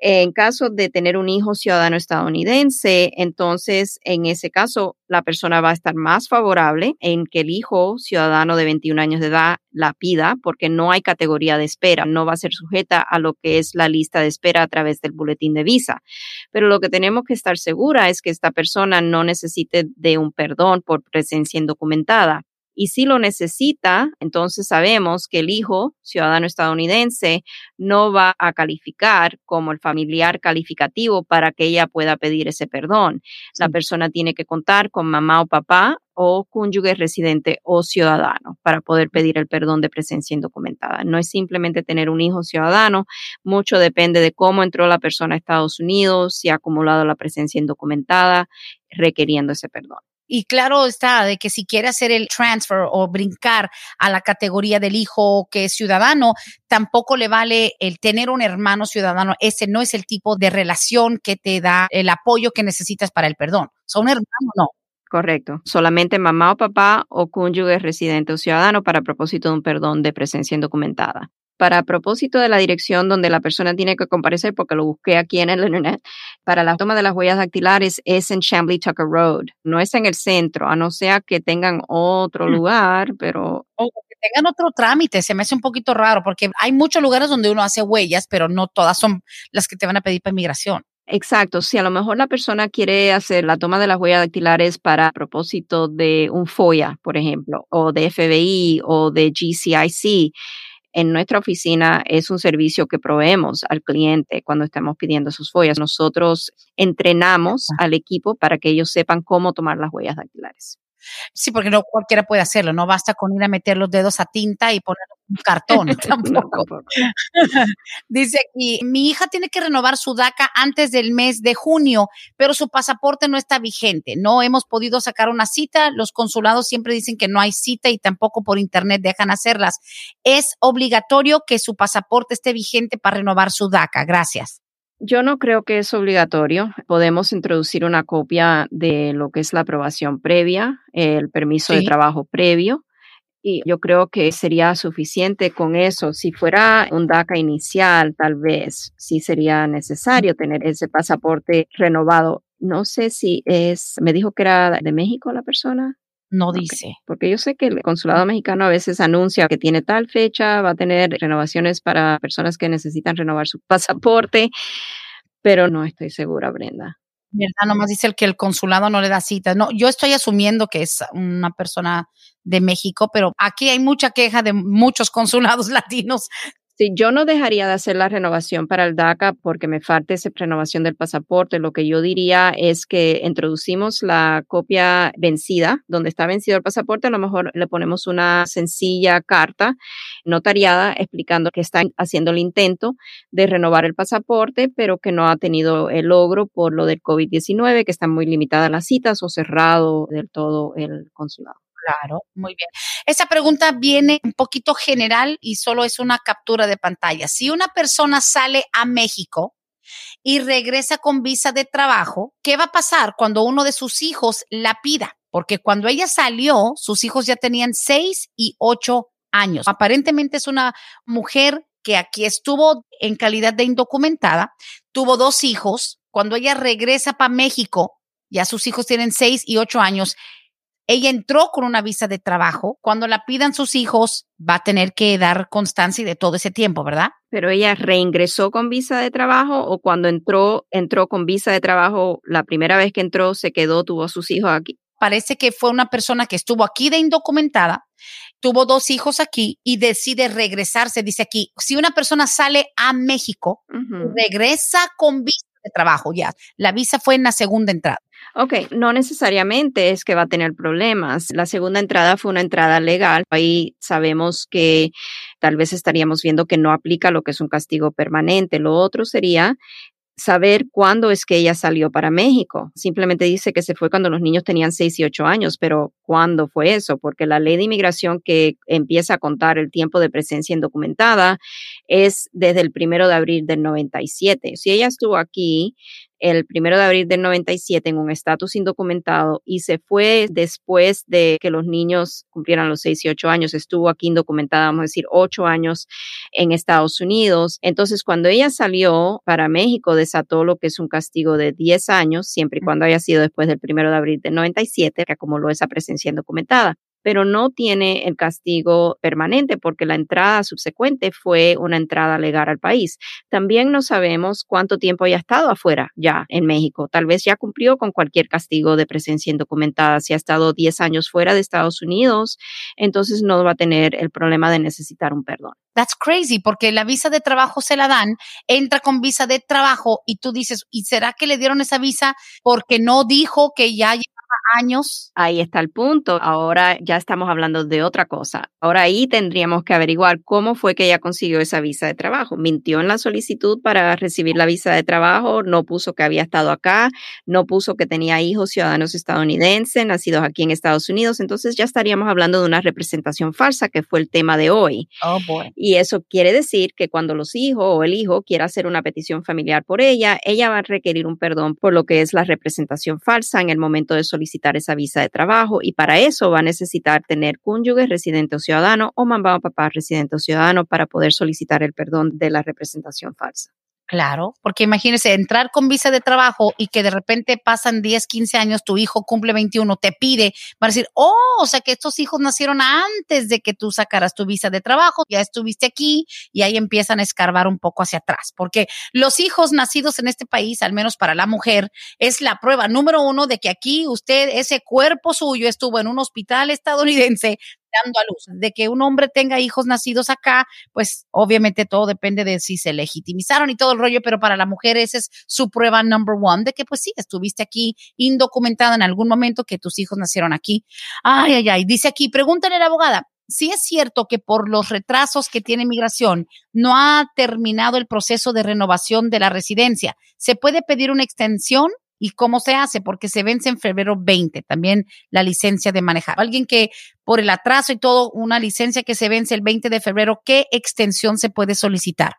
En caso de tener un hijo ciudadano estadounidense, entonces en ese caso la persona va a estar más favorable en que el hijo ciudadano de 21 años de edad la pida porque no hay categoría de espera, no va a ser sujeta a lo que es la lista de espera a través del boletín de visa. Pero lo que tenemos que estar segura es que esta persona no necesite de un perdón por presencia indocumentada y si lo necesita, entonces sabemos que el hijo ciudadano estadounidense no va a calificar como el familiar calificativo para que ella pueda pedir ese perdón. La persona tiene que contar con mamá o papá o cónyuge residente o ciudadano para poder pedir el perdón de presencia indocumentada. No es simplemente tener un hijo ciudadano, mucho depende de cómo entró la persona a Estados Unidos, si ha acumulado la presencia indocumentada, requiriendo ese perdón. Y claro está de que si quiere hacer el transfer o brincar a la categoría del hijo que es ciudadano, tampoco le vale el tener un hermano ciudadano. Ese no es el tipo de relación que te da el apoyo que necesitas para el perdón. Son un hermano no. Correcto. Solamente mamá o papá o cónyuge residente o ciudadano para propósito de un perdón de presencia indocumentada para propósito de la dirección donde la persona tiene que comparecer, porque lo busqué aquí en el internet, para la toma de las huellas dactilares es en Chambly Tucker Road, no es en el centro, a no ser que tengan otro mm. lugar, pero... O que tengan otro trámite, se me hace un poquito raro, porque hay muchos lugares donde uno hace huellas, pero no todas son las que te van a pedir para inmigración. Exacto, si a lo mejor la persona quiere hacer la toma de las huellas dactilares para propósito de un FOIA, por ejemplo, o de FBI o de GCIC, en nuestra oficina es un servicio que proveemos al cliente cuando estamos pidiendo sus huellas. Nosotros entrenamos al equipo para que ellos sepan cómo tomar las huellas dactilares. Sí, porque no cualquiera puede hacerlo, no basta con ir a meter los dedos a tinta y poner un cartón [LAUGHS] tampoco. [LAUGHS] Dice aquí, mi hija tiene que renovar su DACA antes del mes de junio, pero su pasaporte no está vigente. No hemos podido sacar una cita. Los consulados siempre dicen que no hay cita y tampoco por internet dejan hacerlas. Es obligatorio que su pasaporte esté vigente para renovar su DACA. Gracias. Yo no creo que es obligatorio. Podemos introducir una copia de lo que es la aprobación previa, el permiso de trabajo previo. Y yo creo que sería suficiente con eso. Si fuera un DACA inicial, tal vez sí sería necesario tener ese pasaporte renovado. No sé si es, me dijo que era de México la persona. No dice. Porque yo sé que el consulado mexicano a veces anuncia que tiene tal fecha, va a tener renovaciones para personas que necesitan renovar su [LAUGHS] pasaporte, pero no estoy segura, Brenda. ¿Verdad? Nomás dice el que el consulado no le da cita. No, yo estoy asumiendo que es una persona de México, pero aquí hay mucha queja de muchos consulados [LAUGHS] latinos Sí, yo no dejaría de hacer la renovación para el DACA porque me falta esa renovación del pasaporte. Lo que yo diría es que introducimos la copia vencida, donde está vencido el pasaporte, a lo mejor le ponemos una sencilla carta notariada explicando que está haciendo el intento de renovar el pasaporte, pero que no ha tenido el logro por lo del COVID-19, que están muy limitadas las citas o cerrado del todo el consulado. Claro, muy bien. Esa pregunta viene un poquito general y solo es una captura de pantalla. Si una persona sale a México y regresa con visa de trabajo, ¿qué va a pasar cuando uno de sus hijos la pida? Porque cuando ella salió, sus hijos ya tenían seis y ocho años. Aparentemente es una mujer que aquí estuvo en calidad de indocumentada, tuvo dos hijos. Cuando ella regresa para México, ya sus hijos tienen seis y ocho años, ella entró con una visa de trabajo. Cuando la pidan sus hijos, va a tener que dar constancia de todo ese tiempo, ¿verdad? Pero ella reingresó con visa de trabajo o cuando entró, entró con visa de trabajo, la primera vez que entró, se quedó, tuvo a sus hijos aquí. Parece que fue una persona que estuvo aquí de indocumentada, tuvo dos hijos aquí y decide regresarse. Dice aquí, si una persona sale a México, regresa con visa trabajo ya. La visa fue en la segunda entrada. Ok, no necesariamente es que va a tener problemas. La segunda entrada fue una entrada legal. Ahí sabemos que tal vez estaríamos viendo que no aplica lo que es un castigo permanente. Lo otro sería saber cuándo es que ella salió para México. Simplemente dice que se fue cuando los niños tenían 6 y 8 años, pero ¿cuándo fue eso? Porque la ley de inmigración que empieza a contar el tiempo de presencia indocumentada es desde el primero de abril del 97. Si ella estuvo aquí el primero de abril del 97 en un estatus indocumentado y se fue después de que los niños cumplieran los 6 y 8 años. Estuvo aquí indocumentada, vamos a decir, 8 años en Estados Unidos. Entonces, cuando ella salió para México, desató lo que es un castigo de 10 años, siempre y cuando haya sido después del primero de abril del 97, que acumuló esa presencia indocumentada pero no tiene el castigo permanente porque la entrada subsecuente fue una entrada legal al país. También no sabemos cuánto tiempo haya estado afuera ya en México. Tal vez ya cumplió con cualquier castigo de presencia indocumentada. Si ha estado 10 años fuera de Estados Unidos, entonces no va a tener el problema de necesitar un perdón. That's crazy, porque la visa de trabajo se la dan, entra con visa de trabajo y tú dices, ¿y será que le dieron esa visa porque no dijo que ya años. Ahí está el punto. Ahora ya estamos hablando de otra cosa. Ahora ahí tendríamos que averiguar cómo fue que ella consiguió esa visa de trabajo. Mintió en la solicitud para recibir la visa de trabajo, no puso que había estado acá, no puso que tenía hijos ciudadanos estadounidenses, nacidos aquí en Estados Unidos. Entonces ya estaríamos hablando de una representación falsa, que fue el tema de hoy. Oh, boy. Y eso quiere decir que cuando los hijos o el hijo quiera hacer una petición familiar por ella, ella va a requerir un perdón por lo que es la representación falsa en el momento de solicitar esa visa de trabajo y para eso va a necesitar tener cónyuge residente o ciudadano o mamá o papá residente o ciudadano para poder solicitar el perdón de la representación falsa. Claro, porque imagínese entrar con visa de trabajo y que de repente pasan 10, 15 años, tu hijo cumple 21, te pide, va a decir, oh, o sea que estos hijos nacieron antes de que tú sacaras tu visa de trabajo, ya estuviste aquí y ahí empiezan a escarbar un poco hacia atrás, porque los hijos nacidos en este país, al menos para la mujer, es la prueba número uno de que aquí usted, ese cuerpo suyo estuvo en un hospital estadounidense dando a luz. De que un hombre tenga hijos nacidos acá, pues obviamente todo depende de si se legitimizaron y todo el rollo, pero para la mujer esa es su prueba number one de que pues sí, estuviste aquí indocumentada en algún momento que tus hijos nacieron aquí. Ay, ay, ay. Dice aquí, pregúntale a la abogada. Si es cierto que por los retrasos que tiene migración no ha terminado el proceso de renovación de la residencia. ¿Se puede pedir una extensión? ¿Y cómo se hace? Porque se vence en febrero 20 también la licencia de manejar. Alguien que por el atraso y todo, una licencia que se vence el 20 de febrero, ¿qué extensión se puede solicitar?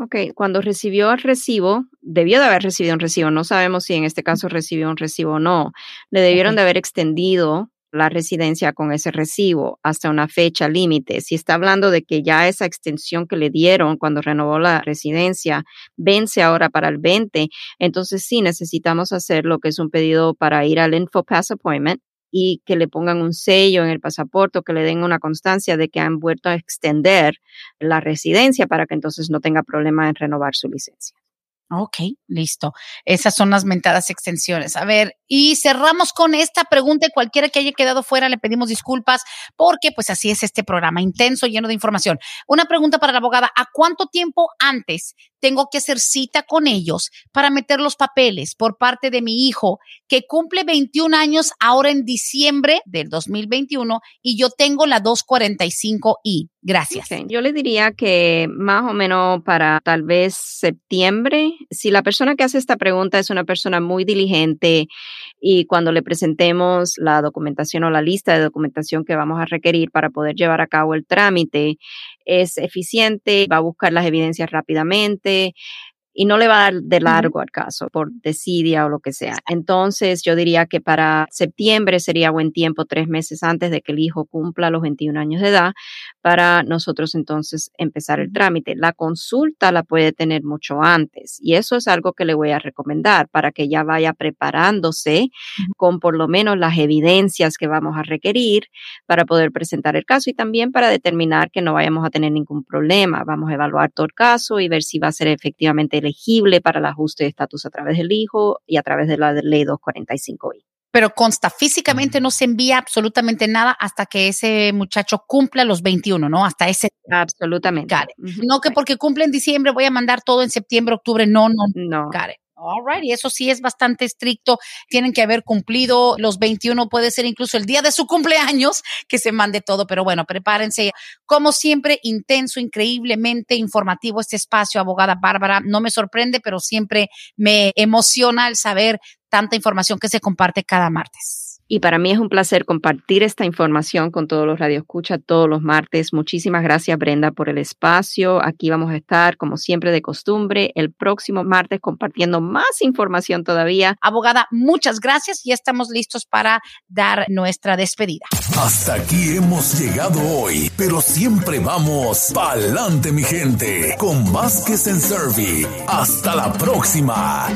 Ok, cuando recibió el recibo, debió de haber recibido un recibo, no sabemos si en este caso recibió un recibo o no, le debieron de haber extendido la residencia con ese recibo hasta una fecha límite. Si está hablando de que ya esa extensión que le dieron cuando renovó la residencia vence ahora para el 20, entonces sí necesitamos hacer lo que es un pedido para ir al InfoPass Appointment y que le pongan un sello en el pasaporte que le den una constancia de que han vuelto a extender la residencia para que entonces no tenga problema en renovar su licencia. Ok, listo. Esas son las mentadas extensiones. A ver, y cerramos con esta pregunta. Cualquiera que haya quedado fuera, le pedimos disculpas porque pues así es este programa intenso, lleno de información. Una pregunta para la abogada. ¿A cuánto tiempo antes tengo que hacer cita con ellos para meter los papeles por parte de mi hijo que cumple 21 años ahora en diciembre del 2021 y yo tengo la 245I? Gracias. Yo le diría que más o menos para tal vez septiembre, si la persona que hace esta pregunta es una persona muy diligente y cuando le presentemos la documentación o la lista de documentación que vamos a requerir para poder llevar a cabo el trámite, es eficiente, va a buscar las evidencias rápidamente y no le va a dar de largo al caso por desidia o lo que sea. Entonces, yo diría que para septiembre sería buen tiempo, tres meses antes de que el hijo cumpla los 21 años de edad, para nosotros entonces empezar el trámite. La consulta la puede tener mucho antes y eso es algo que le voy a recomendar para que ya vaya preparándose con por lo menos las evidencias que vamos a requerir para poder presentar el caso y también para determinar que no vayamos a tener ningún problema. Vamos a evaluar todo el caso y ver si va a ser efectivamente elegible para el ajuste de estatus a través del hijo y a través de la ley 245i. Pero consta, físicamente no se envía absolutamente nada hasta que ese muchacho cumpla los 21, ¿no? Hasta ese. Absolutamente. No que porque cumple en diciembre voy a mandar todo en septiembre, octubre. No, no, no. All right, y eso sí es bastante estricto. Tienen que haber cumplido los 21, puede ser incluso el día de su cumpleaños que se mande todo, pero bueno, prepárense. Como siempre, intenso, increíblemente informativo este espacio, abogada Bárbara. No me sorprende, pero siempre me emociona el saber tanta información que se comparte cada martes. Y para mí es un placer compartir esta información con todos los radioescuchas todos los martes. Muchísimas gracias, Brenda, por el espacio. Aquí vamos a estar, como siempre, de costumbre, el próximo martes compartiendo más información todavía. Abogada, muchas gracias y estamos listos para dar nuestra despedida. Hasta aquí hemos llegado hoy, pero siempre vamos pa'lante, mi gente, con Vázquez en Servi. Hasta la próxima.